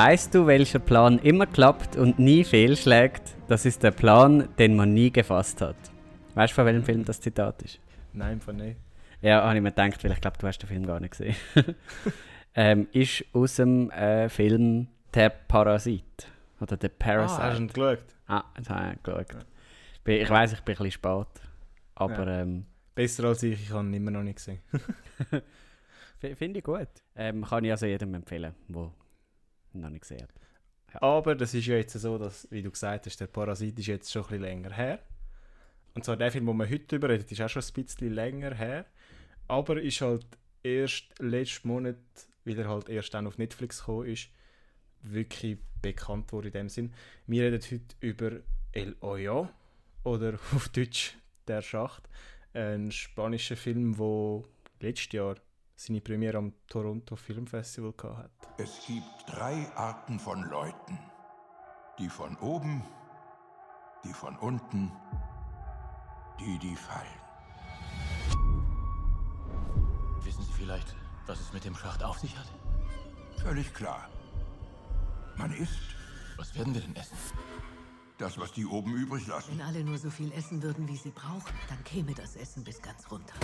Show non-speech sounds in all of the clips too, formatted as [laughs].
Weißt du, welcher Plan immer klappt und nie fehlschlägt? Das ist der Plan, den man nie gefasst hat. Weißt du, von welchem Film das Zitat ist? Nein, von nicht. Ja, habe ich mir gedacht, weil ich glaube, du hast den Film gar nicht gesehen. [laughs] ähm, ist aus dem äh, Film Der Parasit. Oder Der Parasite. Ah, hast du ihn geschaut? Ah, das habe ich geschaut. Ich, bin- ich weiss, ich bin ein bisschen spät. Aber ähm, Besser als ich, ich habe ihn immer noch nicht gesehen. [laughs] finde ich gut. Ähm, kann ich also jedem empfehlen, der noch nicht gesehen hat. Aber das ist ja jetzt so, dass, wie du gesagt hast, der Parasit ist jetzt schon ein bisschen länger her. Und zwar der Film, den wir heute darüber reden, ist auch schon ein bisschen länger her. Aber ist halt erst letzten Monat, weil er halt erst dann auf Netflix gekommen ist, wirklich bekannt wurde in dem Sinn. Wir reden heute über El Hoyo oder auf Deutsch Der Schacht. Ein spanischer Film, der letztes Jahr seine Premiere am Toronto Film Festival hatte. Es gibt drei Arten von Leuten. Die von oben, die von unten, die, die fallen. Wissen Sie vielleicht, was es mit dem Schacht auf sich hat? Völlig klar. Man isst Was werden wir denn essen? das, was die oben übrig lassen. Wenn alle nur so viel essen würden, wie sie brauchen, dann käme das Essen bis ganz runter.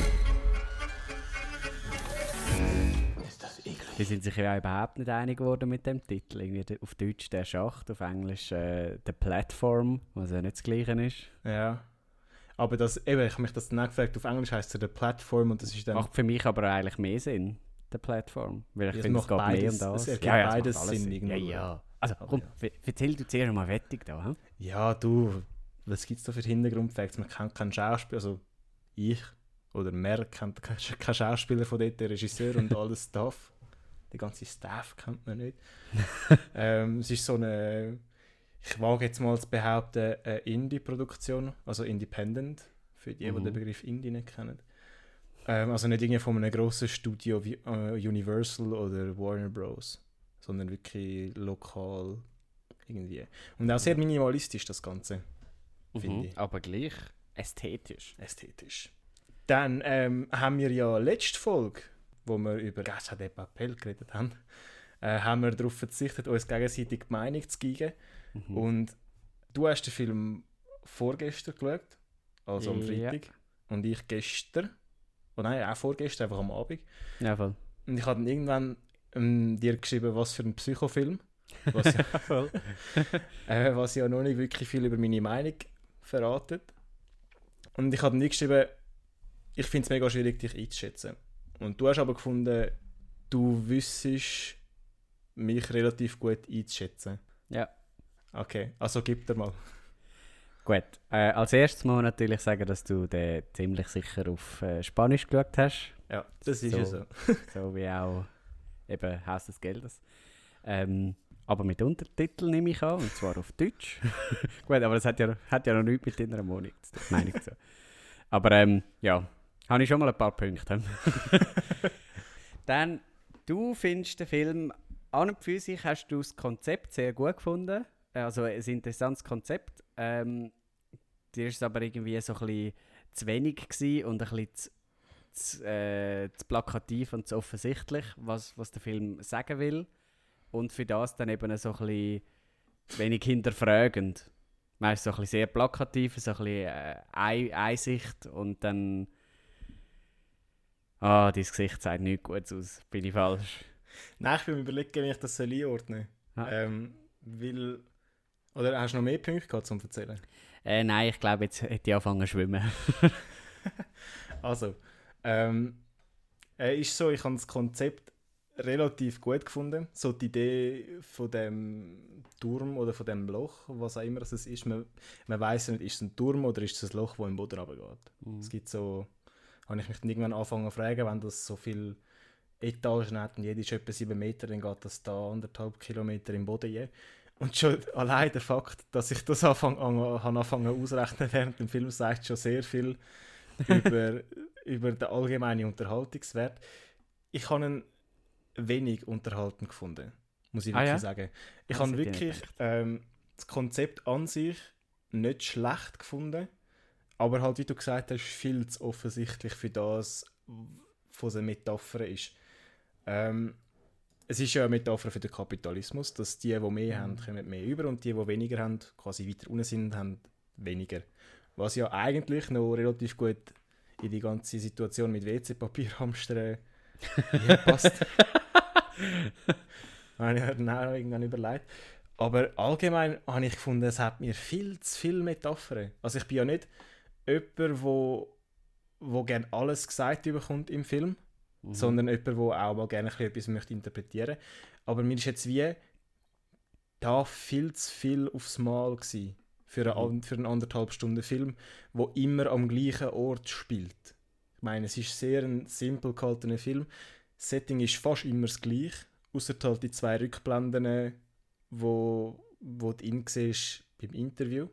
Die sind sich ja überhaupt nicht einig geworden mit dem Titel. Irgendwie der- auf Deutsch der Schacht, auf Englisch äh, The Platform, was ja nicht das Gleiche ist. Ja. Aber das, eben, ich habe mich das dann auch gefragt, auf Englisch heißt es der Plattform und das ist dann. Macht für mich aber eigentlich mehr Sinn, der Plattform. Weil ich Ja, finde, es geht mehr um das. es ergibt ja, ja, es beides alles Sinn Ja, irgendwo. ja. Also komm, ja. erzähl du zuerst mal wettig da. Hm? Ja, du, was gibt es da für Hintergrundfacts? Man kennt keinen Schauspieler, also ich oder mehr kennt keinen Schauspieler von dort, der Regisseur und [laughs] alles Staff. Die ganze Staff kennt man nicht. [laughs] ähm, es ist so eine, ich wage jetzt mal zu behaupten, eine Indie-Produktion, also Independent, für die, die Mhm. den Begriff Indie nicht kennen. Ähm, also nicht irgendwie von einem grossen Studio wie äh, Universal oder Warner Bros., sondern wirklich lokal irgendwie. Und auch sehr minimalistisch das Ganze, finde Mhm. ich. Aber gleich ästhetisch. Ästhetisch. Dann ähm, haben wir ja letzte Folge, wo wir über Casa de Papel geredet haben, äh, haben wir darauf verzichtet, uns gegenseitig die Meinung zu geben. Mhm. Und du hast den Film vorgestern geschaut, also am Ja. Freitag. Und ich gestern. Oh nein, auch vorgestern, einfach am Abend. Ja, voll. Und ich habe dann irgendwann ähm, dir geschrieben, was für ein Psychofilm. Was ja, [laughs] voll. [laughs] äh, was ja noch nicht wirklich viel über meine Meinung verratet. Und ich habe nie geschrieben, ich finde es mega schwierig, dich einzuschätzen. Und du hast aber gefunden, du wüsstest mich relativ gut einzuschätzen. Ja. Okay, also gib dir mal. Gut. Äh, als erstes muss man natürlich sagen, dass du den ziemlich sicher auf äh, Spanisch geschaut hast. Ja, das ist So. ja so. [laughs] so wie auch eben Haus des Geldes. Ähm, aber mit Untertiteln nehme ich an, und zwar auf Deutsch. [laughs] Gut, aber das hat ja, hat ja noch nichts mit deiner Meinung zu tun. Meinung zu tun. Aber ähm, ja, habe ich schon mal ein paar Punkte. [laughs] Dann, du findest den Film an und für sich hast du das Konzept sehr gut gefunden. Also ein interessantes Konzept. Ähm, dir ist es aber irgendwie so ein bisschen zu wenig gewesen und ein bisschen zu, zu, äh, zu plakativ und zu offensichtlich, was, was der Film sagen will. Und für das dann eben so ein bisschen wenig hinterfragend. Weißt so ein bisschen sehr plakativ, so ein bisschen äh, Ei- Einsicht und dann. Ah, dein Gesicht sagt nichts Gutes aus. Bin ich falsch? Nein, ich bin mir überlegen, wie ich das soll einordnen soll. Ah. Ähm, weil... Oder hast du noch mehr Punkte gehabt, zum erzählen? Äh, nein, ich glaube, jetzt hätte ich angefangen zu schwimmen. [laughs] [laughs] Also, ähm, äh, ist so, ich habe das Konzept relativ gut gefunden. So die Idee von dem Turm oder von dem Loch, was auch immer es ist. Man, man weiß nicht, ist es ein Turm oder ist es ein Loch, wo im Boden runtergeht. Es gibt so, habe ich mich dann irgendwann angefangen zu fragen, wenn das so viele Etagen hat und jede ist etwa 7 Meter, dann geht das da anderthalb Kilometer im Boden je. Und schon allein der Fakt, dass ich das anfang, an, habe angefangen auszurechnen während dem Film, sagt schon sehr viel [laughs] über, über den allgemeinen Unterhaltungswert. Ich habe ihn wenig unterhaltend gefunden, muss ich Ah, wirklich ja? sagen. Ich Das habe wirklich ähm, das Konzept an sich nicht schlecht gefunden, aber halt, wie du gesagt hast, viel zu offensichtlich für das, was eine Metapher ist. Ähm, es ist ja eine Metapher für den Kapitalismus, dass die, die mehr haben, kommen mehr über und die, die weniger haben, quasi weiter unten sind, haben weniger. Was ja eigentlich noch relativ gut in die ganze Situation mit WC-Papierhamstern äh, [laughs] passt. habe ich mir dann irgendwann überlegt. Aber allgemein habe ich gefunden, es hat mir viel zu viele Metaphern. Also ich bin ja nicht jemand, wo, wo gerne alles gesagt bekommt im Film, sondern jemand, der auch mal gerne etwas möchte interpretieren Aber mir ist jetzt wie da viel zu viel aufs Mal gewesen für, einen, für einen anderthalb Stunden Film, wo immer am gleichen Ort spielt. Ich meine, es ist sehr ein simpel gehaltener Film. Das Setting ist fast immer das gleiche, außer halt die zwei Rückblenden, wo, wo du ihn siehst beim Interview.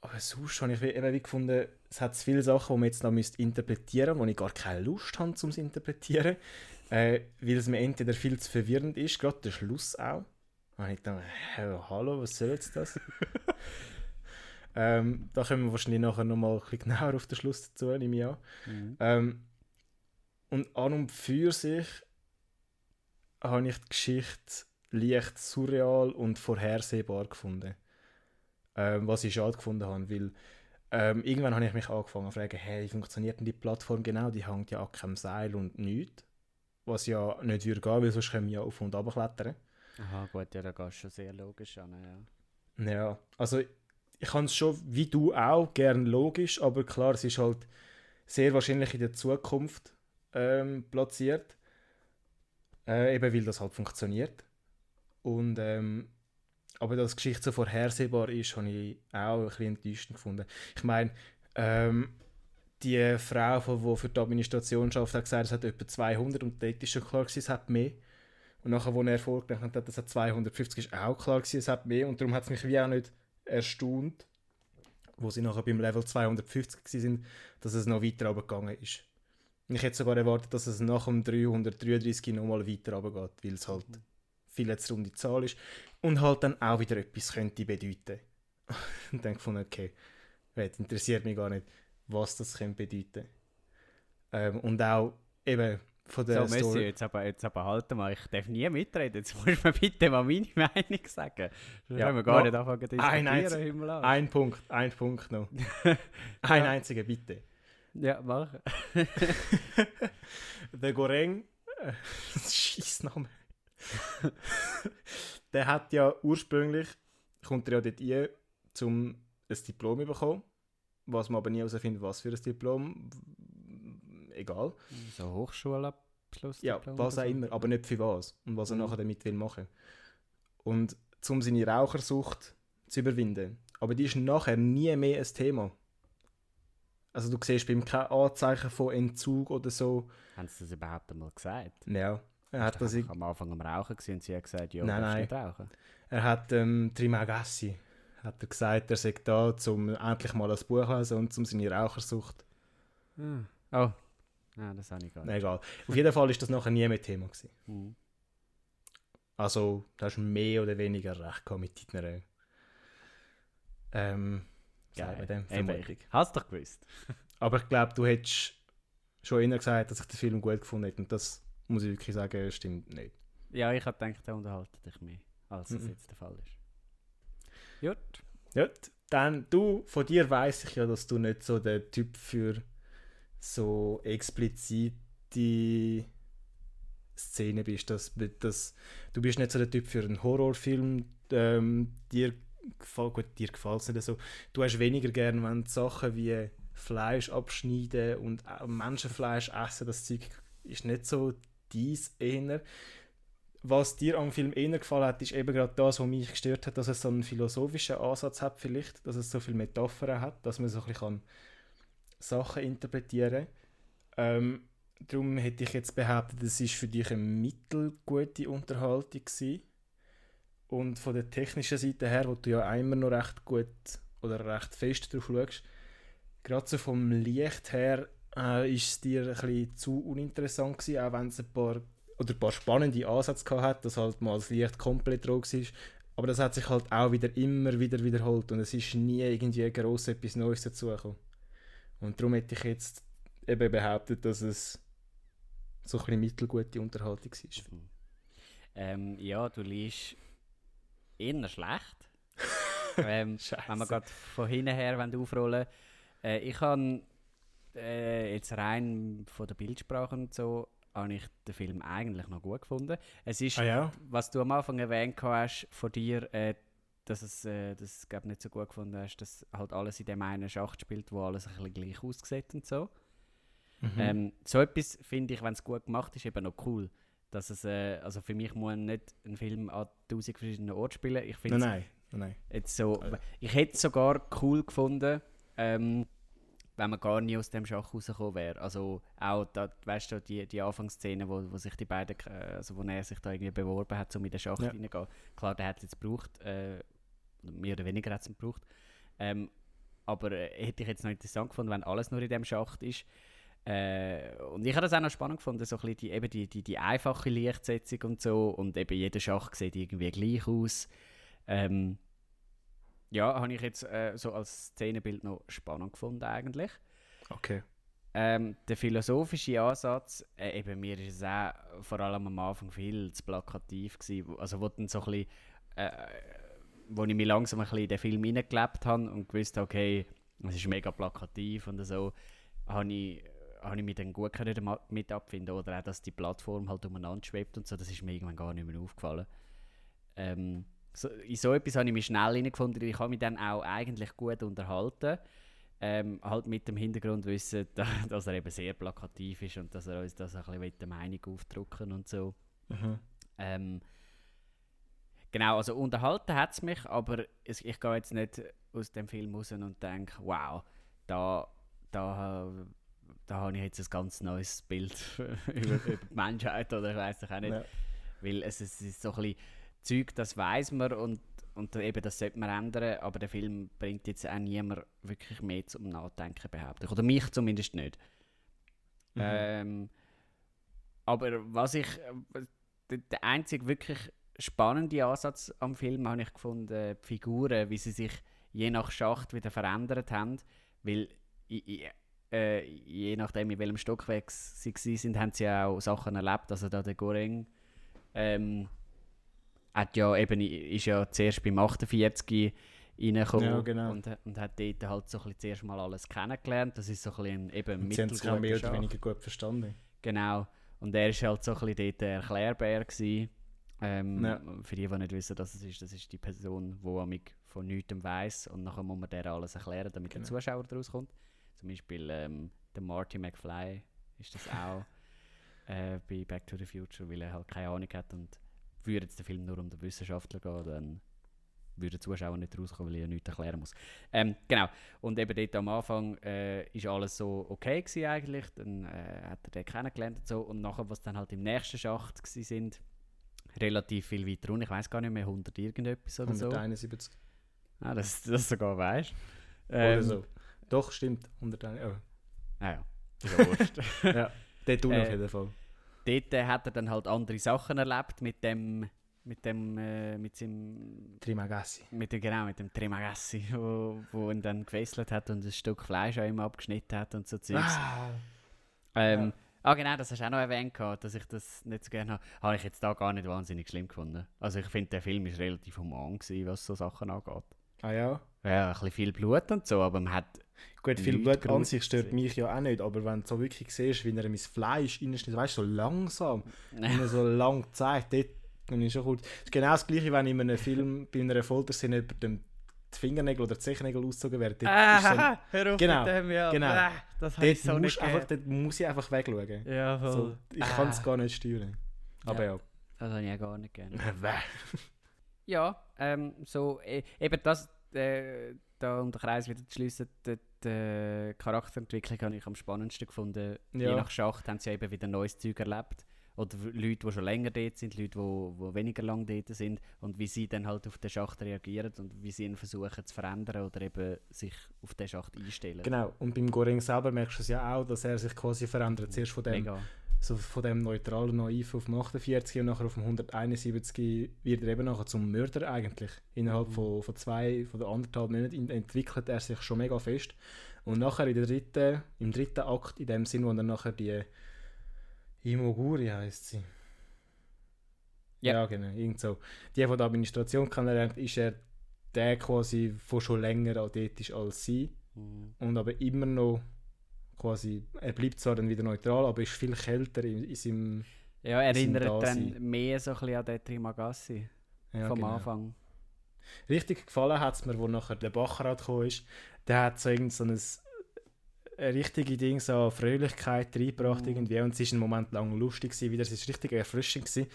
Aber sonst habe ich eben wie gefunden, es hat viele Sachen, die man jetzt noch müsste interpretieren müsste, wo ich gar keine Lust habe, um es zu interpretieren. Äh, weil es mir entweder viel zu verwirrend ist, gerade der Schluss auch. Und ich dachte, hä, hallo, was soll jetzt das? [laughs] ähm, da kommen wir wahrscheinlich nachher nochmal ein bisschen genauer auf den Schluss dazu, nehme ich an. Mhm. Ähm, und an und für sich habe ich die Geschichte leicht surreal und vorhersehbar gefunden. Ähm, was ich schade gefunden habe, weil ähm, irgendwann habe ich mich angefangen zu fragen, hey, wie funktioniert denn die Plattform genau? Die hängt ja an keinem Seil und nichts. Was ja nicht würde gehen, weil sonst können wir ja auf und runter klettern. Aha, gut, ja, da gehst du schon sehr logisch an. Ja. Ja, also ich kann es schon, wie du auch, gern logisch, aber klar, es ist halt sehr wahrscheinlich in der Zukunft ähm, platziert. Äh, eben weil das halt funktioniert. Und, ähm, aber dass die Geschichte so vorhersehbar ist, habe ich auch ein bisschen enttäuschend gefunden. Ich meine, ähm, die Frau, die für die Administration arbeitet, hat gesagt, es hat etwa 200 und dort ist schon klar, gewesen, es hat mehr. Und nachher, als er vorgerechnet hat, es hat 250, ist auch klar gewesen, es hat mehr. Und darum hat es mich wie auch nicht erstaunt, wo sie nachher beim Level 250 gewesen sind, dass es noch weiter runtergegangen ist. Ich hätte sogar erwartet, dass es nach dem 333 nochmal weiter runtergeht, weil es halt viel zu runde Zahl ist. Und halt dann auch wieder etwas könnte bedeuten. [laughs] und dann gefunden, okay, das interessiert mich gar nicht, was das könnte bedeuten. Ähm, und auch eben von So, der Messi, Story. jetzt aber, jetzt aber halt mal, ich darf nie mitreden. Jetzt [laughs] musst du mir bitte mal meine Meinung sagen. Sonst Ja, können wir gar noch nicht anfangen zu ein diskutieren. einzig- Himmel an. Ein Punkt, ein Punkt noch. [laughs] ein einziger, bitte. Ja, mach. Der Goreng, äh, Scheissname. [laughs] der hat ja ursprünglich, kommt er ja dort rein, um ein Diplom zu bekommen. Was man aber nie herausfindet, was für ein Diplom. Egal. So Hochschulabschluss. Ja, was auch so. immer, aber nicht für was. Und was er Mhm. nachher damit will machen. Und um seine Rauchersucht zu überwinden. Aber die ist nachher nie mehr ein Thema. Also du siehst bei ihm kein Anzeichen von Entzug oder so. Haben sie das überhaupt einmal gesagt? Ja. Er hat, das, Ich am Anfang am Rauchen gewesen und sie hat gesagt, ja, Nein, nein. nicht rauchen. er hat ähm, Trimagassi hat er gesagt, er sei da, um endlich mal ein Buch zu lesen und um seine Rauchersucht. Oh, ah, das habe ich gar nicht. Egal. Auf jeden Fall ist das nachher nie mehr Thema gewesen. Mhm. Also, da hast du mehr oder weniger recht gehabt mit deiner ähm, man dem, Vermutung. hast doch gewusst. Aber ich glaube, du hättest schon immer gesagt, dass ich den Film gut gefunden hätte. Und das muss ich wirklich sagen, stimmt nicht. Ja, ich habe gedacht, der unterhaltet dich mehr, als es Mhm. jetzt der Fall ist. Gut. Ja, dann du, von dir weiß ich ja, dass du nicht so der Typ für so explizite Szenen bist. Dass, dass, du bist nicht so der Typ für einen Horrorfilm. Ähm, dir gefällt, gut, dir gefällt es nicht so. Du hast weniger gern, wenn Sachen wie Fleisch abschneiden und auch Menschenfleisch essen, das Zeug ist nicht so dies eher. Was dir am Film eher gefallen hat, ist eben gerade das, was mich gestört hat, dass es so einen philosophischen Ansatz hat vielleicht, dass es so viele Metaphern hat, dass man so ein bisschen Sachen interpretieren kann. Ähm, darum hätte ich jetzt behauptet, es ist für dich eine mittelgute Unterhaltung gewesen. Und von der technischen Seite her, wo du ja immer noch recht gut oder recht fest drauf schaust, gerade so vom Licht her äh, ist es dir ein bisschen zu uninteressant gewesen, auch wenn es ein paar oder ein paar spannende Ansätze hat, dass halt mal das Licht komplett rot war. Aber das hat sich halt auch wieder immer wieder wiederholt und es ist nie irgendwie gross etwas Neues dazugekommen. Und darum hätte ich jetzt eben behauptet, dass es so ein mittelgute Unterhaltung war. Ähm, ja, du liest eher schlecht. [laughs] ähm, wenn wir gerade von hinten her aufrollen äh, Ich habe äh, jetzt rein von der Bildsprache und so, habe ich den Film eigentlich noch gut gefunden. Es ist, Ah ja? was du am Anfang erwähnt hast von dir, äh, dass es äh, das glaub, nicht so gut gefunden hast, dass halt alles in dem einen Schacht spielt, wo alles ein bisschen gleich aussieht und so. Mhm. Ähm, so etwas finde ich, wenn es gut gemacht ist, eben noch cool. Dass es, äh, also für mich muss nicht ein Film an tausend verschiedenen Orten spielen. Ich finde Nein, nein, nein. jetzt so, ich hätte es sogar cool gefunden, ähm, wenn man gar nie aus dem Schach rausgekommen wäre. Also auch, da, weißt du, die, die Anfangsszene, wo, wo sich die beiden, äh, also wo er sich da irgendwie beworben hat, um in den Schacht Ja. reingehen. Klar, der hat es jetzt gebraucht, äh, mehr oder weniger hat es gebraucht. Ähm, aber äh, hätte ich jetzt noch interessant gefunden, wenn alles nur in dem Schacht ist. Äh, und ich habe das auch noch spannend gefunden, so ein bisschen die, eben die, die, die einfache Lichtsetzung und so. Und eben jeder Schacht sieht irgendwie gleich aus. Ähm, ja, habe ich jetzt äh, so als Szenenbild noch spannend gefunden eigentlich. Okay. Ähm, der philosophische Ansatz, äh, eben mir ist es auch vor allem am Anfang viel zu plakativ gewesen, also wo dann so ein bisschen, äh, wo ich mich langsam ein bisschen in den Film hineingelebt habe und gewusst habe, okay, es ist mega plakativ und so, habe ich, habe ich mich dann gut können damit abfinden oder auch, dass die Plattform halt umeinander schwebt und so, das ist mir irgendwann gar nicht mehr aufgefallen. Ähm, so, in so etwas habe ich mich schnell hineingefunden, ich habe mich dann auch eigentlich gut unterhalten. Ähm, halt mit dem Hintergrund wissen, da- [laughs] dass er eben sehr plakativ ist und dass er uns das ein bisschen mit der Meinung aufdrücken und so. Mhm. Ähm, genau, also unterhalten hat es mich, aber es, ich gehe jetzt nicht aus dem Film raus und denke, wow, da, da, da habe ich jetzt ein ganz neues Bild [laughs] über, über die Menschheit oder ich weiß auch nicht. Ja. Weil es, es ist so ein bisschen Zeug, das weiß man und, und eben das sollte man ändern, aber der Film bringt jetzt auch niemand wirklich mehr zum Nachdenken, behaupte ich. Oder mich zumindest nicht. Mhm. Ähm, aber was ich, äh, der, einzige wirklich spannende Ansatz am Film habe ich gefunden, die Figuren, wie sie sich je nach Schacht wieder verändert haben, weil i, i, äh, je nachdem in welchem Stockwerk sie waren, haben sie auch Sachen erlebt, also da der Goreng ähm, hat ja eben, ist ja zuerst beim 48 reingekommen Ja, genau. und, und hat dort halt so ein bisschen zuerst mal alles kennengelernt. Das ist so ein bisschen eben Und sie haben sich mehr oder Schach. weniger gut verstanden. Genau. Und er war halt so ein bisschen dort der Erklärbär. Gewesen. Ähm, Ja. Für die, die nicht wissen, dass es ist, das ist die Person, die amig von nichts weiß und nachher muss man der alles erklären, damit der Genau. Zuschauer daraus kommt. Zum Beispiel ähm, der Marty McFly ist das auch [laughs] äh, bei Back to the Future, weil er halt keine Ahnung hat und würde jetzt der Film nur um den Wissenschaftler gehen, dann würde der Zuschauer nicht rauskommen, weil er nichts erklären muss. Ähm, genau. Und eben dort am Anfang äh, ist alles so okay gewesen eigentlich. Dann äh, hat er den kennengelernt und so. Und nachher, was dann halt im nächsten Schacht gsi sind, relativ viel weiter unten. Ich weiß gar nicht mehr, 100 irgendetwas oder so. 171 Ah, das, das sogar weißt. oder so. Doch, stimmt. 101. Oh. Naja, ist ja wurscht. [laughs] ja, dort unten auf Äh, jeden Fall. Dort hat er dann halt andere Sachen erlebt mit dem, mit dem, äh, mit seinem Trimagassi. Mit dem, genau, mit dem Tremagassi, wo, wo ihn dann gewesselt hat und ein Stück Fleisch an ihm abgeschnitten hat und so Zeugs. Ah, ähm, ah, genau, das hast du auch noch erwähnt, gehabt, dass ich das nicht so gerne habe. Habe ich jetzt da gar nicht wahnsinnig schlimm gefunden. Also ich finde, der Film ist relativ human gewesen, was so Sachen angeht. Ah ja. Ja, ein bisschen viel Blut und so, aber man hat... Gut, viel Blut an sich stört mich ja auch nicht, aber wenn du so wirklich siehst, wie er mein Fleisch reinschneidet, weißt du, so langsam, wie er so [laughs] lang zeigt, dort dann ist schon gut. Das ist genau das gleiche, wenn in einem Film bei einer Folterszene über dem die Fingernägel oder die Zechennägel ausgezogen werden. Ein- hör auf Genau, mit dem, ja. genau. Bäh, das ich dort, so musst nicht einfach, dort muss ich einfach wegschauen. Ja, voll. So, ich Ah, kann es gar nicht steuern. Aber ja. Das habe ich auch gar nicht gerne. [laughs] Ja, ähm, so, e eben das, äh, da um den Kreis wieder zu schliessen, die, die Charakterentwicklung habe ich am spannendsten gefunden. Je Ja. nach Schacht haben sie eben wieder neues Zeug erlebt. Oder Leute, die schon länger dort sind, Leute, die, die weniger lang dort sind. Und wie sie dann halt auf den Schacht reagieren und wie sie ihn versuchen zu verändern oder eben sich auf den Schacht einstellen. Genau, und beim Goreng selber merkst du es ja auch, dass er sich quasi verändert. Zuerst von dem, Mega. So von dem neutralen Naiv auf dem 48 und nachher auf dem 171 wird er eben nachher zum Mörder eigentlich. Innerhalb von, von zwei, von der anderthalb Monaten in- entwickelt er sich schon mega fest. Und nachher in der dritten, im dritten Akt, in dem Sinn, wo dann nachher die Imoguri heißt sie. Ja. Ja, genau. Irgend so. Die von der Administration kennenlernt, ist er der quasi, der schon länger dort ist als sie. Mhm. Und aber immer noch quasi, er bleibt zwar dann wieder neutral, aber ist viel kälter in, in seinem... Ja, erinnert dann mehr so ein bisschen an den Trimagassi Ja, vom genau. Anfang. Richtig gefallen hat es mir, wo nachher der Baccarat gekommen ist. Der hat so irgend so ein, richtige Ding, so Fröhlichkeit reingebracht Mhm. irgendwie. Und es war einen Moment lang lustig gewesen, wieder. Es war richtig erfrischend gewesen.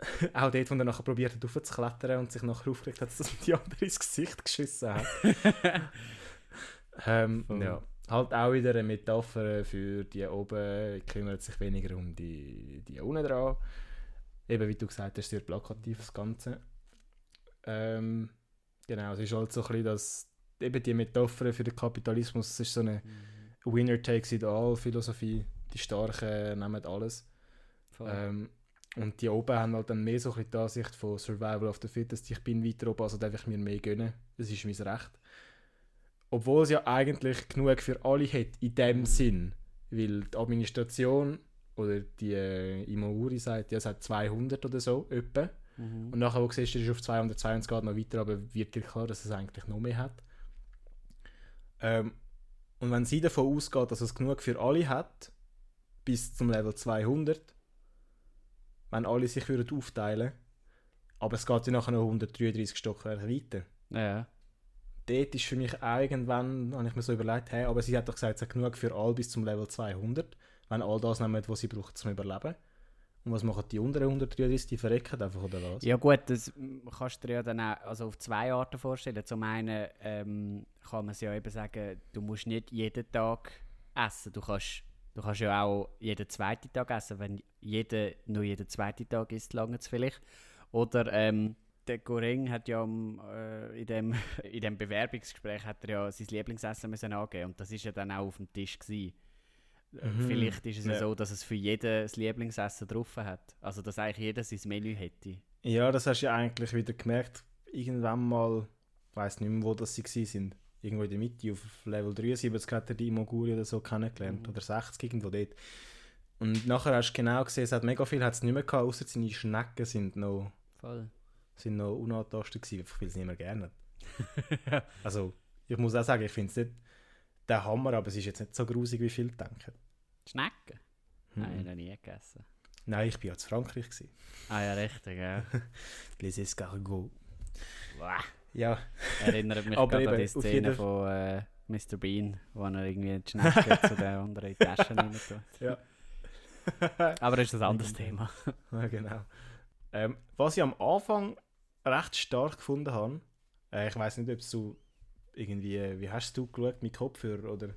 [laughs] Auch dort, wo er nachher probiert hat, aufzuklettern und sich nachher aufgeregt hat, dass das [laughs] die andere ins Gesicht geschissen hat. [laughs] ähm, ja. Halt auch wieder eine Metapher für die oben, kümmert sich weniger um die, die unten dran. Eben, wie du gesagt hast, sehr plakativ das Ganze. Ähm, genau, es ist halt so ein bisschen das, eben die Metapher für den Kapitalismus, es ist so eine Mhm. Winner takes it all Philosophie. Die Starken nehmen alles. Ähm, und die oben haben halt dann mehr so ein bisschen die Ansicht von Survival of the Fittest. Ich bin weiter oben, also darf ich mir mehr gönnen. Das ist mein Recht. Obwohl es ja eigentlich genug für alle hat, in dem Mhm. Sinn. Weil die Administration oder die äh, Imoguri sagt, ja, es hat 200 oder so, etwa. Mhm. Und nachher, wo du siehst, es ist auf 222 geht noch weiter, aber wird dir klar, dass es eigentlich noch mehr hat. Ähm, und wenn sie davon ausgeht, dass es genug für alle hat, bis zum Level 200, wenn alle sich würden aufteilen, aber es geht ja nachher noch 133 Stockwerke weiter. Ja. Dort ist für mich irgendwann, habe ich mir so überlegt, hey, aber sie hat doch gesagt, es hat genug für alle bis zum Level 200, wenn all das nehmen, was sie braucht zum Überleben. Und was machen die unteren 133? Die verrecken einfach, oder was? Ja gut, das kannst du dir ja dann auch also auf zwei Arten vorstellen. Zum einen ähm, kann man es ja eben sagen, du musst nicht jeden Tag essen. Du kannst, du kannst ja auch jeden zweiten Tag essen. Wenn jeder nur jeden zweiten Tag isst, lange es vielleicht. Oder ähm, der Goreng hat ja äh, in, dem, [laughs] in dem Bewerbungsgespräch hat er ja sein Lieblingsessen müssen angeben und das ist ja dann auch auf dem Tisch gewesen. Äh, Mhm. Vielleicht ist es ja. So, dass es für jeden das Lieblingsessen drauf hat. Also dass eigentlich jeder sein Menü hätte. Ja, das hast du ja eigentlich wieder gemerkt. Irgendwann mal, ich weiß nicht mehr, wo das sie sind. Irgendwo in der Mitte, auf Level 73 hat er die Imoguri oder so kennengelernt. Mhm. Oder 60, irgendwo dort. Und nachher hast du genau gesehen, es hat mega viel hat's nicht mehr gehabt, außer seine Schnecken sind noch, Voll. Sind noch unangetastet gewesen, einfach weil sie nicht mehr gerne. [laughs] Also, ich muss auch sagen, ich finde es nicht der Hammer, aber es ist jetzt nicht so grusig, wie viele denken. Schnecken? Nein, Mhm. noch nie gegessen. Nein, ich war ja zu Frankreich. Gewesen. Ah ja, richtig, ja. [laughs] Les escargots. Wow. Ja, Erinnert mich [laughs] Aber gerade an die Szene von äh, Mr. Bean, wo er irgendwie die Schnecke zu der anderen in die Taschen rein tut. Ja. Aber das ist ein anderes Thema. Ja, genau. Ähm, was ich am Anfang recht stark gefunden habe, äh, ich weiß nicht, ob du irgendwie, wie hast du geschaut, mit Kopfhörer oder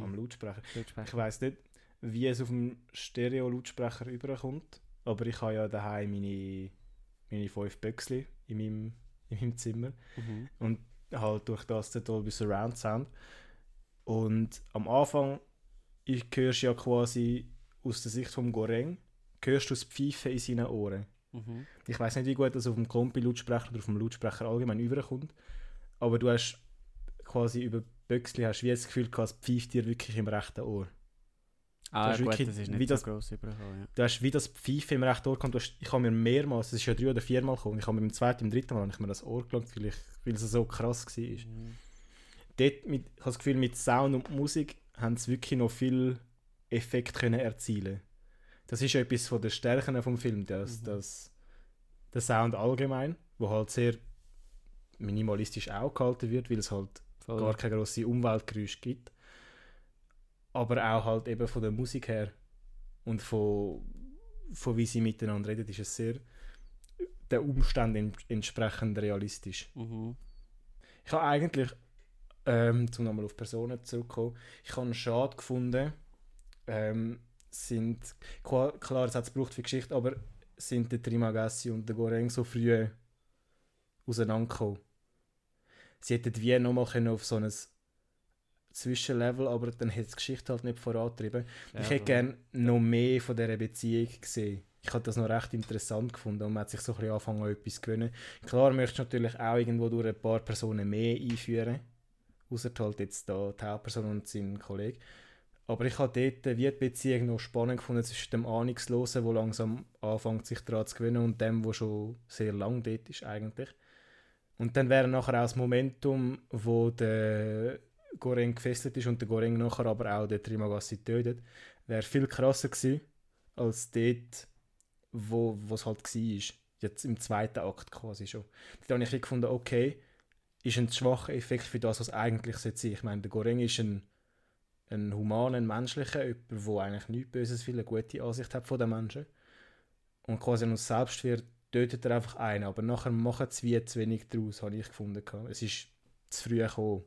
am Mhm. Lautsprecher? Ich Lautsprecher. weiß nicht, wie es auf dem Stereo-Lautsprecher überkommt, aber ich habe ja daheim meine, meine fünf Böckchen in meinem, in meinem Zimmer Mhm. und halt durch das den Dolby Surround Sound. Und am Anfang ich hörst ja quasi aus der Sicht vom Goreng, hörst du das Pfeifen in seinen Ohren. Mhm. Ich weiß nicht, wie gut das auf dem Kompi-Lautsprecher oder auf dem Lautsprecher allgemein überkommt, aber du hast quasi über Böxli hast wie das Gefühl gehabt, es pfeift dir wirklich im rechten Ohr. Ah, gut, wirklich- das ist wie nicht das- so gross übergekommen. Ja. Du hast wie das Pfeifen im rechten Ohr. Du hast, ich habe mir mehrmals, es ist ja drei oder viermal gekommen, ich habe mir beim zweiten, beim dritten Mal ich mir das Ohr gelangt, weil, ich, weil es so krass war. Mhm. dort mit, ich habe das Gefühl, mit Sound und Musik haben sie wirklich noch viel Effekt können erzielen. Das ist ja etwas von der Stärken vom Film, dass, Mhm. dass der Sound allgemein, wo halt sehr minimalistisch auch gehalten wird, weil es halt Voll. gar keine grosse Umweltgeräusche gibt. Aber auch halt eben von der Musik her und von, von wie sie miteinander reden, ist es sehr den Umständen entsprechend realistisch. Mhm. Ich habe eigentlich, ähm, um nochmal auf Personen zurückzukommen, ich habe schade gefunden, ähm, sind, klar, klar, es hat es gebraucht für Geschichte, aber sind der Trimagassi und der Goreng so früh auseinandergekommen. Sie hätten wie nochmal auf so ein Zwischenlevel, aber dann hätte die Geschichte halt nicht vorantrieben. Ja, ich hätte gerne noch mehr von dieser Beziehung gesehen. Ich habe das noch recht interessant gefunden und man hat sich so ein bisschen angefangen an etwas zu gewöhnen. Klar möchtest du natürlich auch irgendwo durch ein paar Personen mehr einführen. Außer halt jetzt da die Hauptperson und sein Kollege. Aber ich habe dort wie die Beziehung noch spannend gefunden zwischen dem Ahnungslosen, der langsam anfängt, sich daran zu gewöhnen, und dem, der schon sehr lang dort ist eigentlich. Und dann wäre nachher auch das Momentum, wo der Goreng gefesselt ist und der Goreng nachher aber auch den Trimagasi tötet, wäre viel krasser gewesen, als dort, wo es halt war. Jetzt im zweiten Akt quasi schon. Da habe ich gefunden, okay, ist ein schwacher Effekt für das, was eigentlich sein sollte. Ich meine, der Goreng ist ein, ein humaner, ein menschlicher, jemand, der eigentlich nichts Böses will, eine gute Ansicht hat von den Menschen. Und quasi aus Selbstwert tötet er einfach einen. Aber nachher machen sie wie zu wenig daraus, habe ich gefunden. Es ist zu früh gekommen.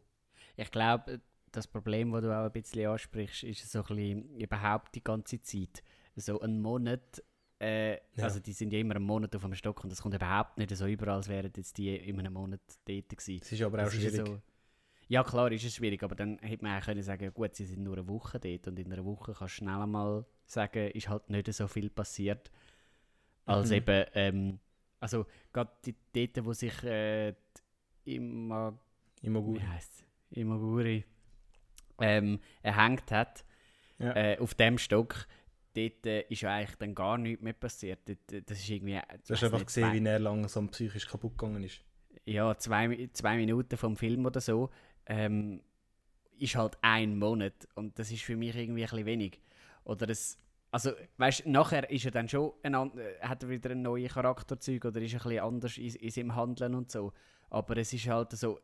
Ich glaube, das Problem, das du auch ein bisschen ansprichst, ist so ein bisschen überhaupt die ganze Zeit. So ein Monat äh, ja. Also die sind ja immer einen Monat auf dem Stock und das kommt überhaupt nicht so über, als wären jetzt die in einem Monat dort gewesen. Das ist aber auch das schwierig. So, ja klar ist es schwierig, aber dann hätte man auch können sagen gut, sie sind nur eine Woche dort und in einer Woche kannst du schnell einmal sagen, ist halt nicht so viel passiert, als mhm. eben, ähm, also gerade dort, wo sich äh, Ima, Imoguri, wie Imoguri ähm, erhängt hat, ja. äh, auf dem Stock, dort äh, ist ja eigentlich dann gar nichts mehr passiert. Dort, äh, das ist irgendwie... Du hast einfach gesehen, wie er langsam psychisch kaputt gegangen ist. Ja, zwei, zwei Minuten vom Film oder so ähm, ist halt ein Monat und das ist für mich irgendwie ein bisschen wenig. Oder das... Also, weißt nachher ist er dann schon ein, äh, hat er wieder einen neuen Charakterzug oder ist ein bisschen anders in, in seinem Handeln und so. Aber es ist halt so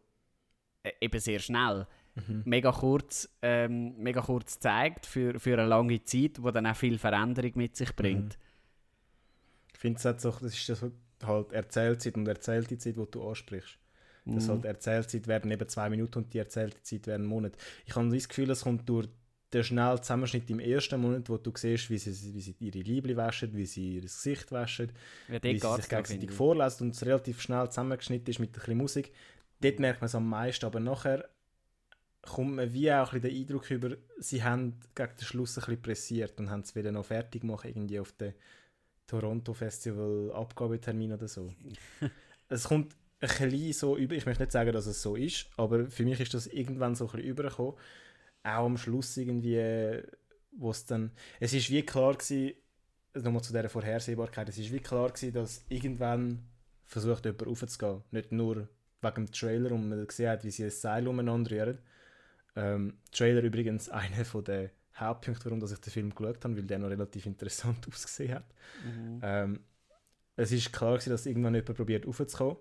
äh, eben sehr schnell mhm. mega kurz ähm, mega kurz zeigt für, für eine lange Zeit, wo dann auch viel Veränderung mit sich bringt. Mhm. Ich finde, das, das ist das halt Erzählzeit und erzählte Zeit, die du ansprichst. Mhm. Das halt Erzählzeit werden eben zwei Minuten und die erzählte Zeit werden Monat. Ich habe das Gefühl, es kommt durch den schnellen Zusammenschnitt im ersten Monat, wo du siehst, wie sie, wie sie ihre Liebli waschen, wie sie ihr Gesicht waschen, ja, wie sie sich gegenseitig vorlesen und es relativ schnell zusammengeschnitten ist mit ein bisschen Musik. Dort merkt man es am meisten, aber nachher kommt man wie auch ein den Eindruck über, sie haben gegen den Schluss ein bisschen pressiert und haben es wieder noch fertig gemacht, irgendwie auf dem Toronto Festival Abgabetermin oder so. [laughs] es kommt ein bisschen so über, ich möchte nicht sagen, dass es so ist, aber für mich ist das irgendwann so ein bisschen übergekommen. Auch am Schluss irgendwie, wo es dann, es ist wie klar gewesen, nochmal zu dieser Vorhersehbarkeit, es ist wie klar gewesen, dass irgendwann versucht jemand aufzugehen. Nicht nur wegen dem Trailer und man gesehen hat, wie sie ein Seil umeinander rühren, ähm, Trailer übrigens einer von den Hauptpunkten, warum dass ich den Film geschaut habe, weil der noch relativ interessant [laughs] ausgesehen hat. Mhm. Ähm, es ist klar gewesen, dass irgendwann jemand probiert aufzukommen,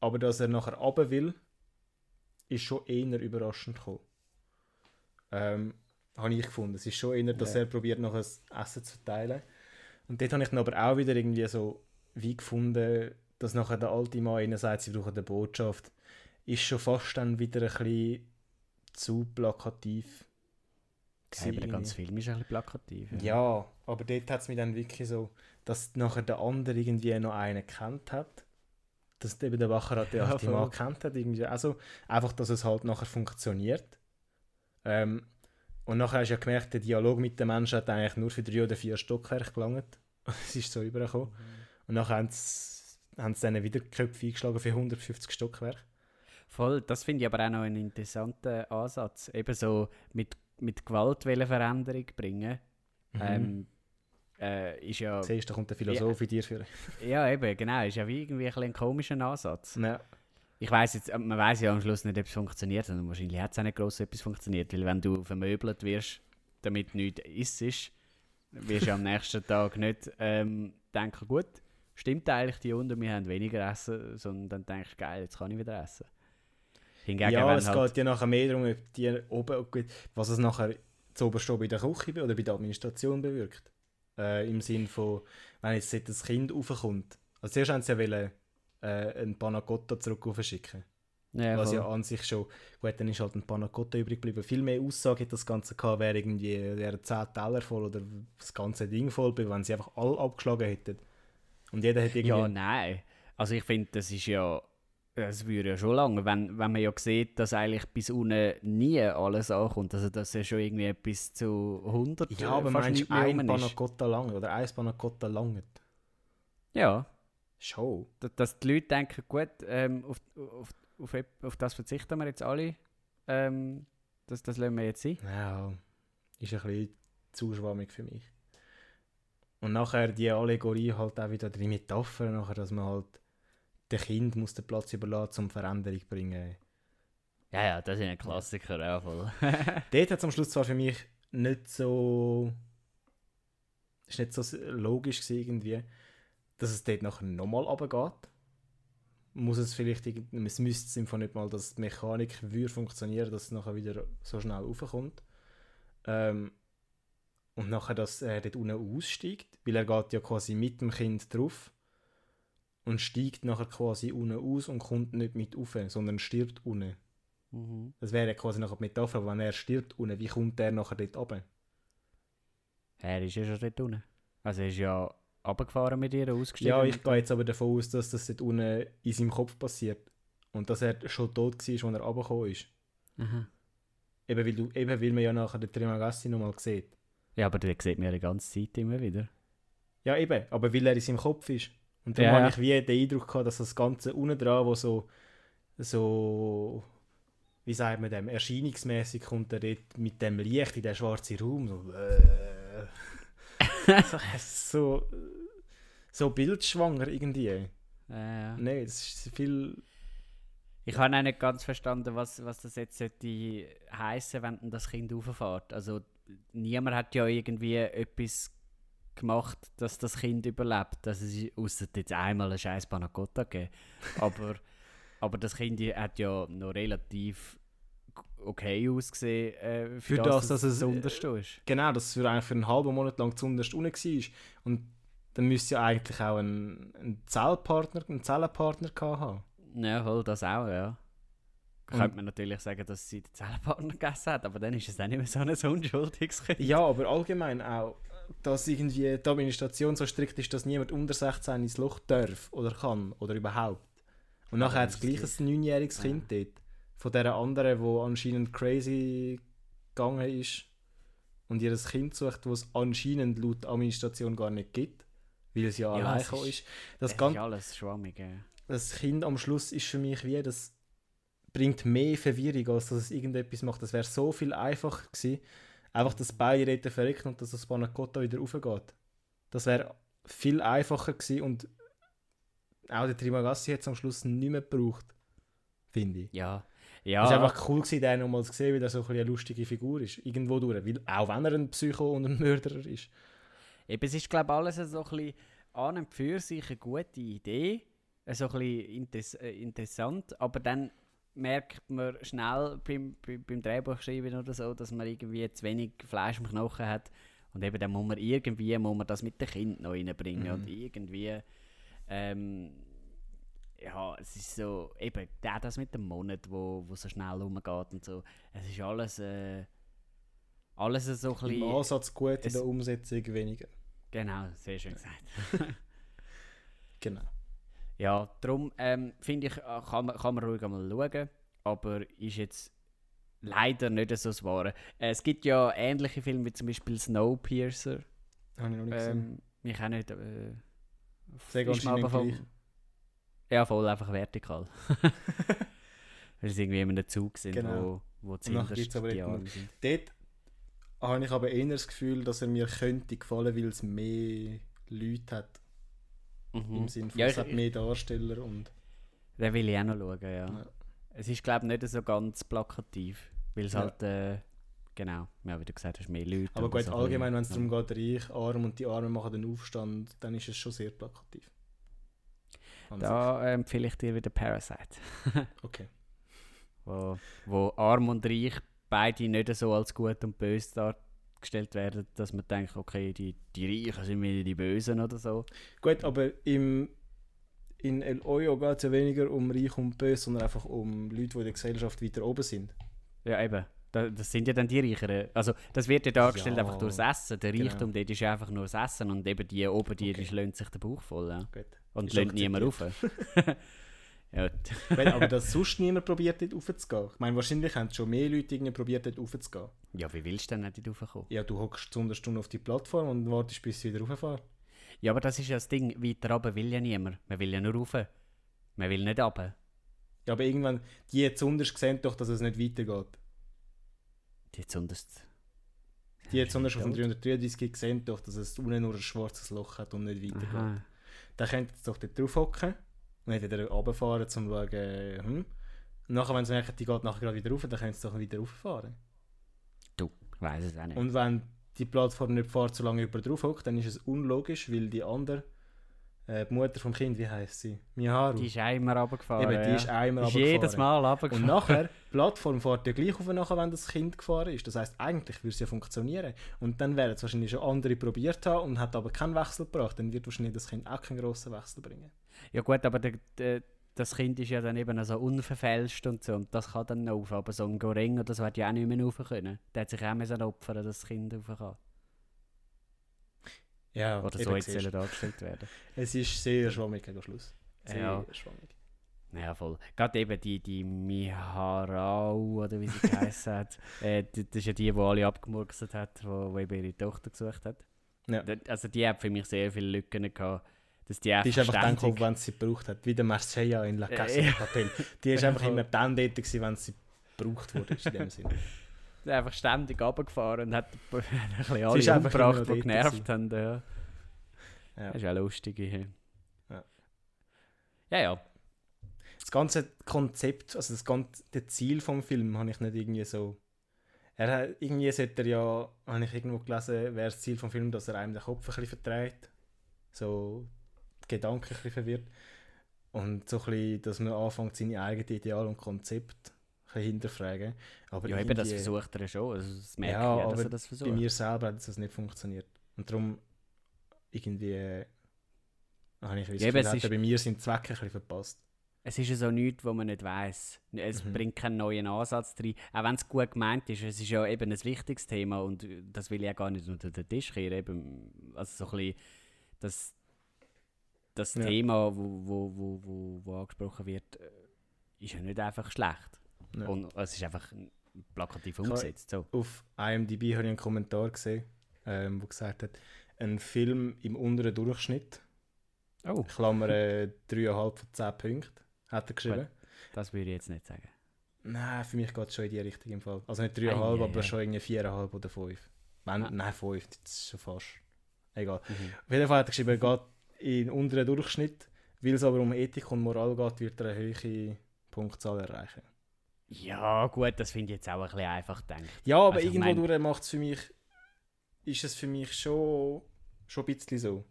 aber dass er nachher runter will, ist schon eher überraschend gekommen. Ähm, habe ich gefunden. Es ist schon eher, dass ja. er probiert, noch ein Essen zu teilen. Und dort habe ich dann aber auch wieder irgendwie so wie gefunden, dass nachher der alte Mann ihnen sagt, sie brauchen eine Botschaft, ist schon fast dann wieder ein bisschen zu plakativ. Ja, der ganze Film ist ein bisschen plakativ. Ja, ja aber dort hat es mich dann wirklich so, dass nachher der andere irgendwie noch einen kennt hat. Dass eben der Wacher ja, die Mann kennt hat. Irgendwie. Also einfach, dass es halt nachher funktioniert. Ähm, und nachher hast du ja gemerkt, der Dialog mit den Menschen hat eigentlich nur für drei oder vier Stockwerke gelangt. [laughs] es ist so übergekommen. Mhm. Und nachher haben sie, haben sie dann wieder Köpfe eingeschlagen für 150 Stockwerke. Voll, das finde ich aber auch noch einen interessanten Ansatz. Eben so mit, mit Gewalt Veränderung bringen. Mhm. Ähm, äh, ist ja... Siehst da kommt der Philosoph ja, in dir für. ja, eben, genau. Ist ja wie irgendwie ein, ein komischer Ansatz. Ja. Ich weiß jetzt, man weiß ja am Schluss nicht, ob es funktioniert, und wahrscheinlich hat es auch nicht gross etwas funktioniert, weil wenn du vermöbelt wirst, damit nichts isst, wirst du am nächsten Tag nicht ähm, denken, gut, stimmt eigentlich die unten, wir haben weniger essen, sondern dann denkst du, geil, jetzt kann ich wieder essen. Hingegen, ja, es halt geht ja nachher mehr darum, ob die oben, was es nachher zu oberst in der Küche oder bei der Administration bewirkt. Äh, Im Sinn von, wenn jetzt das Kind raufkommt. Also zuerst haben sie ja wollen, äh, einen Panacotta zurück schicken. Ja, was ja an sich schon, gut, dann ist halt ein Panacotta übrig geblieben. Viel mehr Aussage hätte das Ganze gehabt, wäre irgendwie wäre 10 Teller voll oder das ganze Ding voll, wenn sie einfach alle abgeschlagen hätten. Und jeder hätte irgendwie... Ja, nein. Also ich finde, das ist ja das würde ja schon lange, wenn, wenn man ja sieht, dass eigentlich bis unten nie alles ankommt. Also dass ja schon irgendwie bis zu 100 Ja, aber meinst du ein Panacotta lang oder ein Panacotta langt? Ja. Schon. Dass, dass die Leute denken, gut, ähm, auf, auf, auf, auf, das verzichten wir jetzt alle. Ähm, das, das lassen wir jetzt sein. Ja. ist ein bisschen zu schwammig für mich. Und nachher die Allegorie halt auch wieder die Metapher, nachher, dass man halt dem Kind muss den Platz überlassen, um Veränderung zu bringen. Ja, ja, das ist ein Klassiker, ja voll. [laughs] Dort hat es am Schluss zwar für mich nicht so. ist nicht so logisch gewesen irgendwie, dass es dort nachher nochmal runtergeht. Muss es vielleicht, es müsste es einfach nicht mal, dass die Mechanik würde funktionieren, dass es nachher wieder so schnell raufkommt. Ähm, und nachher, dass er dort unten aussteigt, weil er geht ja quasi mit dem Kind drauf und steigt nachher quasi unten aus und kommt nicht mit rauf, sondern stirbt unten. mhm. Das wäre quasi nachher die Metapher, wenn er stirbt unten, wie kommt der nachher dort runter? Er ist ja schon dort unten. Also er ist ja runtergefahren mit ihr, ausgestiegen. Ja, ich gehe jetzt aber davon aus, dass das dort unten in seinem Kopf passiert. Und dass er schon tot war, als er runtergekommen ist. Aha. Eben weil, du, eben weil man ja nachher den Trimagassi nochmal sieht. Ja, aber den sieht man ja die ganze Zeit immer wieder. Ja, eben, aber weil er in seinem Kopf ist. Und dann Ja, habe ich wie den Eindruck gehabt, dass das Ganze unten dran, wo so, so, wie sagt man dem, erscheinungsmäßig kommt er dort mit dem Licht in den schwarzen Raum. So, äh, [laughs] so, so, bildschwanger irgendwie. Ja. Nein, es ist viel. Ich habe auch nicht ganz verstanden, was, was das jetzt heissen, wenn das Kind rauffährt. Also niemand hat ja irgendwie etwas gemacht, dass das Kind überlebt. Das ist außer jetzt einmal ein scheiß Panacotta gegeben. Aber, [laughs] aber das Kind hat ja noch relativ okay ausgesehen, äh, für, Für das, das, dass es, so äh, unterste ist. Genau, dass es für, eigentlich für einen halben Monat lang zuunterst unten war. Und dann müsste ja eigentlich auch ein, ein Zellpartner, einen Zellenpartner gehabt haben. Ja, voll, das auch, ja. Und- Könnte man natürlich sagen, dass sie den Zellenpartner gegessen hat, aber dann ist es dann nicht mehr so ein unschuldiges Kind. Ja, aber allgemein auch, dass irgendwie die Administration so strikt ist, dass niemand unter 16 ins Loch darf oder kann oder überhaupt. Und nachher hat es gleich ein neunjähriges Kind dort. Von dieser anderen, wo anscheinend crazy gegangen ist und ihr Kind sucht, das es anscheinend laut Administration gar nicht gibt, weil es ja, Ja, allein ist- ist. Das, ist alles schwammig, ja. das Kind am Schluss ist für mich wie, das bringt mehr Verwirrung, als dass es irgendetwas macht. Das wäre so viel einfacher gewesen, einfach dass beide dort verrecken und dass das Panacotta wieder raufgeht. Das wäre viel einfacher gewesen und auch der Trimagassi hat es am Schluss nicht mehr gebraucht, finde ich. Ja. Es Ja, war einfach cool gewesen, den nochmal zu sehen, weil er so ein eine lustige Figur ist. Irgendwo durch. Weil, auch wenn er ein Psycho und ein Mörderer ist. eben, es ist, glaube ich, alles so ein bisschen an und für sich eine gute Idee. So ein bisschen interess äh, interessant, aber dann merkt man schnell beim, beim, beim Drehbuchschreiben oder so, dass man irgendwie zu wenig Fleisch im Knochen hat. Und eben dann muss man irgendwie muss man das mit dem Kind noch reinbringen. Und irgendwie, ähm, ja, es ist so, eben, auch das mit dem Monat, wo, wo so schnell rumgeht und so. Es ist alles, äh, alles so ein Im bisschen... Ansatz gut, in der Umsetzung weniger. Genau, sehr schön gesagt. [laughs] Genau. Ja, darum ähm, finde ich, äh, kann man, kann man ruhig einmal schauen, aber ist jetzt leider nicht so das Wahre. Äh, es gibt ja ähnliche Filme wie zum Beispiel Snowpiercer. Habe ich noch nicht gesehen. Ähm, mich auch nicht. Äh, Sehr ist aber vom-. Ja, voll einfach vertikal. [laughs] Weil sie irgendwie in einem Zug sind, Genau. wo, wo zuhinterst die immer- Arme sind. Dort habe ich aber eher das Gefühl, dass er mir könnte gefallen, weil es mehr Leute hat. Mhm. Im Sinne von, Ja, es ich, hat mehr Darsteller und... den will ich auch noch schauen, ja. Ja. Es ist, glaube ich, nicht so ganz plakativ, weil es Ja. halt, äh, genau, ja, wie du gesagt hast, mehr Leute. Aber gut, so ein allgemein, wenn es darum geht, reich, arm und die Armen machen den Aufstand, dann ist es schon sehr plakativ. An Da empfehle ich dir wieder Parasite. [laughs] Okay. Wo, wo arm und reich beide nicht so als gut und böse dargestellt werden, dass man denkt, okay, die, die Reichen sind wieder die Bösen oder so. Gut, aber im, in El Oyo geht es ja weniger um Reich und Böse, sondern einfach um Leute, die in der Gesellschaft weiter oben sind. Ja, eben. Da, das sind ja dann die Reicheren. Also, das wird ja dargestellt Ja, einfach durchs Essen. Der genau. Reichtum dort ist einfach nur das Essen und eben die oben, die, die Okay. schlönt sich den Bauch voll. Ja. Gut. Und lässt niemand rauf. [laughs] [laughs] ja, Gut, aber dass sonst niemand probiert, dort raufzugehen. Ich meine, wahrscheinlich haben schon mehr Leute irgendwie probiert, dort raufzugehen. ja, wie willst du denn nicht raufkommen? Ja, du hockst zu einer Stunde auf die Plattform und wartest, bis sie wieder rauffahren. Ja, aber das ist ja das Ding. Weiter runter will ja niemand. Man will ja nur rauf. Man will nicht runter. Ja, aber irgendwann, die jetzt unterst sehen doch, dass es nicht weitergeht. Die zunderst. Die jetzt sonst auf dem tot. 333 sehen doch, dass es unten nur ein schwarzes Loch hat und nicht weitergeht. Aha. Dann könnt ihr doch dort drauf hocken und dann wieder runterfahren, um zu schauen, hm. Und nachher, wenn sie merken, die geht nachher gerade wieder rauf, dann können sie doch wieder rauffahren. Du, ich weiß es auch nicht. Und wenn die Plattform nicht fährt, solange jemand drauf hockt, dann ist es unlogisch, weil die andere, äh, die Mutter vom Kind, wie heißt sie? Miharu. die ist einmal runtergefahren. Eben, die ja. ist einmal Ist jedes. Mal runtergefahren. Und nachher, [laughs] die Plattform fährt ja gleich auf, nachher, wenn das Kind gefahren ist. Das heisst, eigentlich würde es ja funktionieren. Und dann werden es wahrscheinlich schon andere probiert haben und hat aber keinen Wechsel gebracht. Dann wird wahrscheinlich das Kind auch keinen grossen Wechsel bringen. Ja gut, aber der, der, das Kind ist ja dann eben so unverfälscht und so und das kann dann noch rauf. Aber so ein Goreng, das wird ja auch nicht mehr rauf können. Der hat sich auch müssen opfern, dass das Kind rauf kann. Ja, Oder so jetzt dargestellt werden. [laughs] Es ist sehr schwammig gegen Schluss. Sehr Ja. schwammig. Ja, voll. Gerade eben die, die Miharau, oder wie sie [laughs] geheißen hat. Äh, die- das ist ja die, die alle abgemurkst hat, die, eben ihre Tochter gesucht hat. Ja. Also die hat für mich sehr viele Lücken gehabt. Dass die Die ist einfach dann gekommen, wenn sie gebraucht hat. Wie der Marcella in La Casa de. Papel. Die ist [laughs] einfach immer dann dort, gewesen, wenn sie gebraucht wurde. In dem Sinn. Einfach ständig runtergefahren und hat [laughs] ein bisschen alle ist umgebracht, die genervt haben. Ja. Ja. Das ist auch lustig. Ja, Ja. ja. ja. Das ganze Konzept, also das ganze das Ziel vom Film, habe ich nicht irgendwie so. Er hat, irgendwie sollte er ja, habe ich irgendwo gelesen, wäre das Ziel vom Film, dass er einem den Kopf ein bisschen vertreibt. So Gedanken ein bisschen verwirrt. Und so ein bisschen, dass man anfängt, seine eigenen Ideale und Konzepte hinterfragen. Aber ja, eben das versucht er schon. Also das merke Ja, ich ja, dass er das Bei versucht. mir selber hat das nicht funktioniert. Und darum irgendwie äh, habe ich das Ja, eben, Gefühl, bei mir seinen Zweck ein bisschen verpasst. Es ist ja so nichts, was man nicht weiß. Es Mhm. bringt keinen neuen Ansatz rein. Auch wenn es gut gemeint ist. Es ist ja eben ein wichtiges Thema und das will ich ja gar nicht unter den Tisch kehren. Eben, also so ein bisschen das, das Ja. Thema, wo, wo, wo, wo, wo angesprochen wird, äh, ist ja nicht einfach schlecht. Ja. Und es ist einfach plakativ umgesetzt. So. Auf IMDb habe ich einen Kommentar gesehen, ähm, wo gesagt hat, ein Film im unteren Durchschnitt, Oh, Klammer äh, 3,5 von 10 Punkten, hat er geschrieben. das würde ich jetzt nicht sagen. Nein, für mich geht es schon in die Richtung im Fall. Also nicht Ei, 3,5, ei, aber ei. schon irgendwie 4,5 oder 5. Wenn, Ah. Nein, 5, das ist schon fast. Egal. Mhm. Auf jeden Fall hat er geschrieben, er geht in unteren Durchschnitt. Weil es aber um Ethik und Moral geht, wird er eine hohe Punktzahl erreichen. Ja, gut, das finde ich jetzt auch ein bisschen einfach gedacht. Ja, aber Also, ich irgendwo mein- durch macht es für mich, ist es für mich schon, schon ein bisschen so.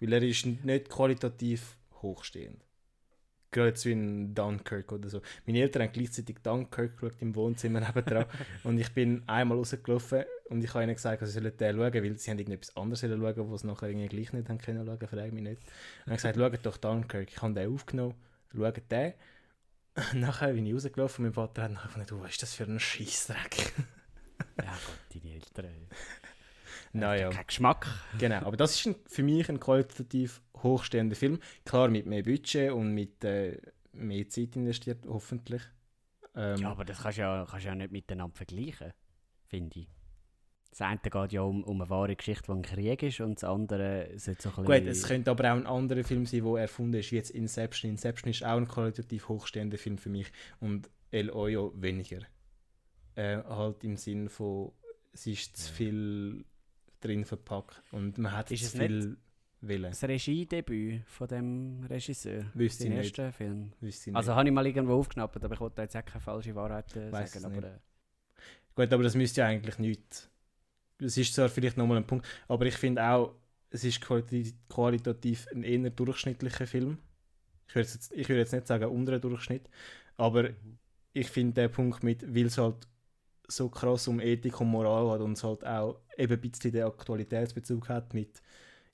Weil er ist nicht qualitativ hochstehend. Gerade jetzt wie in Dunkirk oder so. Meine Eltern haben gleichzeitig Dunkirk geschaut im Wohnzimmer nebendran. [laughs] und ich bin einmal rausgelaufen und ich habe ihnen gesagt, sie sollen den schauen, weil sie haben irgendetwas anderes schauen, was sie nachher irgendwie gleich nicht haben können schauen, frage mich nicht. Und ich habe gesagt, schaut doch Dunkirk. Ich habe den aufgenommen, schaut den. [laughs] nachher bin ich rausgelaufen und mein Vater hat nachher gefunden, du, was ist das für ein Scheissdreck? Ja, Gott, deine Eltern. [laughs] naja. Kein Geschmack. Genau, aber das ist ein, für mich ein qualitativ hochstehender Film. Klar, mit mehr Budget und mit äh, mehr Zeit investiert, hoffentlich. Ähm, Ja, aber das kannst du ja, kannst ja nicht miteinander vergleichen, finde ich. Das eine geht ja um, um eine wahre Geschichte, die ein Krieg ist, und das andere sollte so ein Gut, es könnte aber auch ein anderer Film sein, der erfunden ist, wie jetzt Inception. Inception ist auch ein qualitativ hochstehender Film für mich und El Oyo weniger. Äh, halt im Sinn von, es ist zu viel drin verpackt und man hat Ist zu viel Willen. Das Regiedebüt von dem Regisseur. Wüsste ich nicht. erster Film. Wüsste ich Also nicht. habe ich mal irgendwo aufgeschnappt, aber ich wollte jetzt auch keine falsche Wahrheit äh, sagen. Aber, nicht. äh, Gut, aber das müsste ja eigentlich nicht. Das ist zwar vielleicht nochmal ein Punkt, aber ich finde auch, es ist qualitativ, ein eher durchschnittlicher Film. Ich würde jetzt, ich würde jetzt nicht sagen unterer Durchschnitt, aber ich finde den Punkt mit, weil es halt so krass um Ethik und Moral geht und es halt auch eben ein bisschen den Aktualitätsbezug hat mit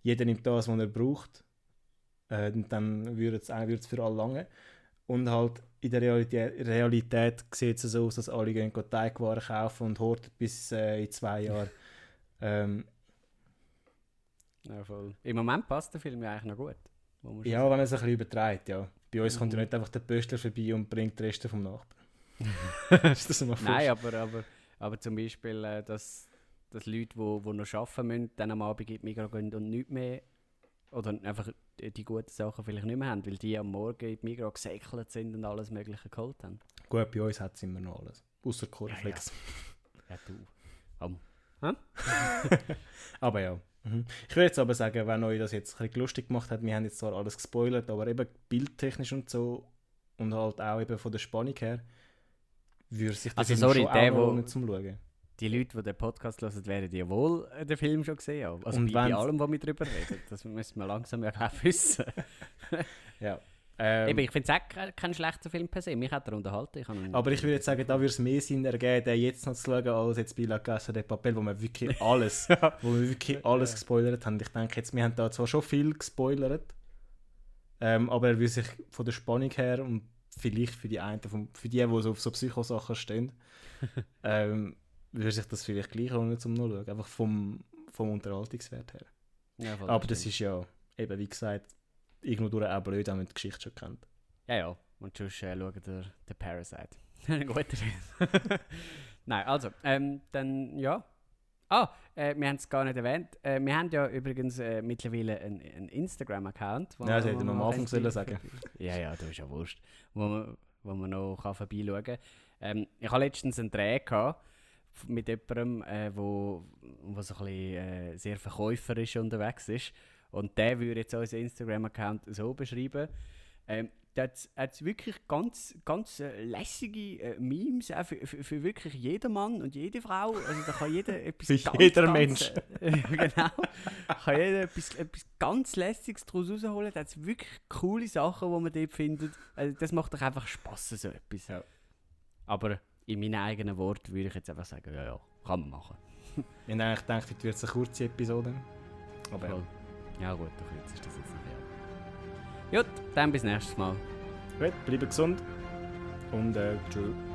jeder nimmt das, was er braucht äh, dann würde es es für alle lange und halt in der Realität, Realität sieht es so aus, dass alle gehen Teigwaren kaufen und horten bis äh, in zwei Jahren. Ähm, ja, voll. Im Moment passt der Film ja eigentlich noch gut. ja, wenn man es ein bisschen übertreibt, ja. Bei uns kommt ja Mhm. nicht einfach der Pöstler vorbei und bringt die Reste vom Nachbarn. [laughs] ist das mal Nein, aber, aber, aber zum Beispiel, äh, dass, dass Leute, die wo, wo noch arbeiten müssen, dann am Abend in die Migros gehen und nichts mehr, oder einfach die guten Sachen vielleicht nicht mehr haben, weil die am Morgen in die Migros gesäckelt sind und alles Mögliche geholt haben. Gut, bei uns hat es immer noch alles. Außer Cornflakes. Ja, du. Komm, Hä? [laughs] aber ja. Mhm. Ich würde jetzt aber sagen, wenn euch das jetzt ein bisschen lustig gemacht hat, wir haben jetzt zwar alles gespoilert, aber eben bildtechnisch und so und halt auch eben von der Spannung her, würde sich das Also sorry, schon der, auch lohnen zum Schauen. Die Leute, die den Podcast hören, werden ja wohl äh, den Film schon gesehen haben. Also Und bei, bei allem, was wir darüber reden. Das müssen wir langsam ja auch wissen. [laughs] Ja. Ähm, Eben, ich finde es auch kein, kein schlechter Film per se. Mich hat er unterhalten. Ich aber ich würde jetzt sagen, da würde es mehr Sinn ergeben, den jetzt noch zu schauen, als jetzt bei La Casa de Papel, wo wir wirklich [laughs] alles, wo wir wirklich alles gespoilert haben. Ich denke jetzt, wir haben da zwar schon viel gespoilert, ähm, aber er würde sich von der Spannung her und vielleicht für die einen, für die, die so auf so Psychosachen stehen, [laughs] ähm, würde sich das vielleicht gleich lohnen zum Nachschauen, einfach vom, vom Unterhaltungswert her. Ja, aber das stimmt. ist ja, eben wie gesagt, irgendwo durch auch blöd, wenn man die Geschichte schon kennt. Ja, ja. Und sonst äh, schauen der, der Parasite. Ein [laughs] guter Film. [laughs] Nein, also, ähm, dann, ja. Ah, äh, wir haben es gar nicht erwähnt. Äh, wir haben ja übrigens äh, mittlerweile einen, einen Instagram-Account. Ja, das wo hätte man am Anfang sollen sagen. Ja, ja, das ist ja wurscht. Wo man, wo man noch kann vorbeischauen kann. Ähm, ich hatte letztens einen Dreh gehabt mit jemandem, äh, wo, wo so ein bisschen äh, sehr verkäuferisch unterwegs ist. Und der würde jetzt unseren Instagram-Account so beschreiben. Ähm, da hat es wirklich ganz, ganz äh, lässige äh, Memes auch für, für, für wirklich jeden Mann und jede Frau. Also da kann jeder [laughs] etwas Für ganz, jeder ganz, Mensch. Äh, [laughs] genau. kann jeder etwas, etwas ganz Lässiges daraus rausholen. Da hat es wirklich coole Sachen, die man dort findet. Also das macht doch einfach Spass, so etwas. Ja. Aber in meinen eigenen Worten würde ich jetzt einfach sagen, ja, ja, kann man machen. Ich habe eigentlich gedacht, heute wird es eine kurze Episode. Aber ja. Ja gut, doch jetzt ist das jetzt nicht ja. Gut, dann bis nächstes Mal. Gut, bleibt gesund und äh, tschüss.